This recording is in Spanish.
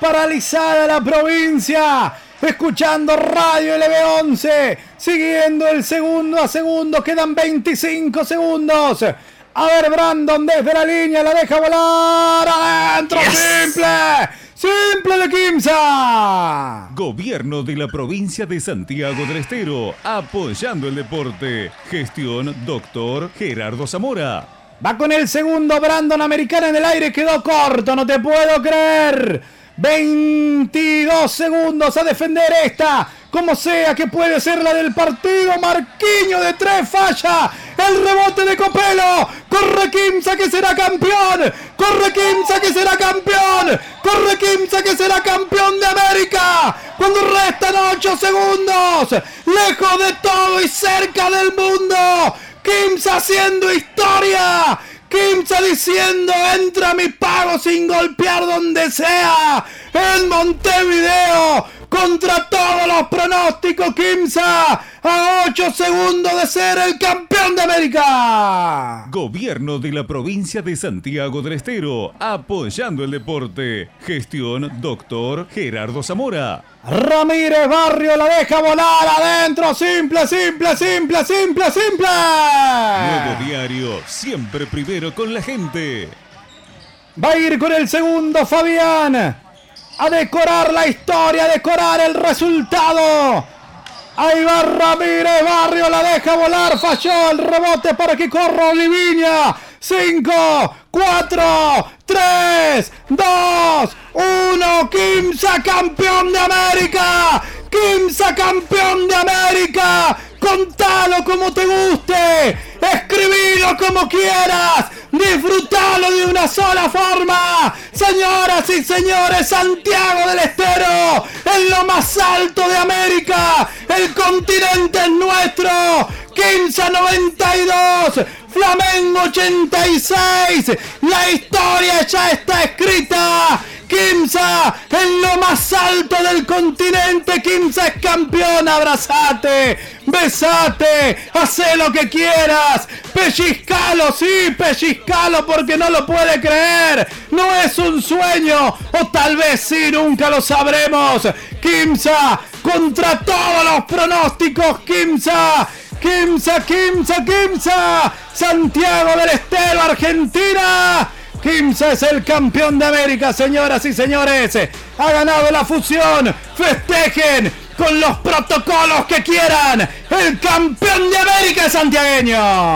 paralizada la provincia. Escuchando Radio LB11, siguiendo el segundo a segundo, quedan 25 segundos. A ver, Brandon desde la línea, la deja volar adentro, simple, simple de Kimsa. Gobierno de la provincia de Santiago del Estero, apoyando el deporte. Gestión, doctor Gerardo Zamora. Va con el segundo Brandon Americana en el aire, quedó corto, no te puedo creer. 22 segundos a defender esta. Como sea que puede ser la del partido. Marquiño de tres falla. El rebote de Copelo. Corre Kimsa que será campeón. Corre Kimsa que será campeón. Corre Kimsa que será campeón de América. Cuando restan 8 segundos. Lejos de todo y cerca del mundo. Kimsa haciendo historia. Kimsa diciendo, entra mi pago sin golpear donde sea. En Montevideo, contra todos los pronósticos, Kimsa, a 8 segundos de ser el campeón de América. Gobierno de la provincia de Santiago del Estero, apoyando el deporte. Gestión, doctor Gerardo Zamora. Ramírez Barrio la deja volar adentro. Simple, simple, simple, simple, simple. Nuevo diario, siempre primero con la gente. Va a ir con el segundo Fabián. A decorar la historia, a decorar el resultado. Ahí va Ramírez Barrio, la deja volar, falló el rebote para que corra Oliviña. 5, 4, 3, 2, 1. Kimsa campeón de América. Kimsa campeón de América. Contalo como te guste. Escribilo como quieras. Disfrutalo de una sola forma. Señoras y señores, Santiago del Estero en lo más alto de América. El continente es nuestro. 1592, Flamengo 86. La historia ya está escrita. Kimsa en lo más alto del continente. Kimsa es campeón. Abrazate, besate, hace lo que quieras. Pellizcalo, sí, pellizcalo porque no lo puede creer. No es un sueño. O tal vez sí, nunca lo sabremos. Kimsa contra todos los pronósticos. Kimsa Kimsa, Kimsa, Kimsa, Santiago del Estero, Argentina. Kimsa es el campeón de América, señoras y señores. Ha ganado la fusión. Festejen con los protocolos que quieran. El campeón de América es santiagueño.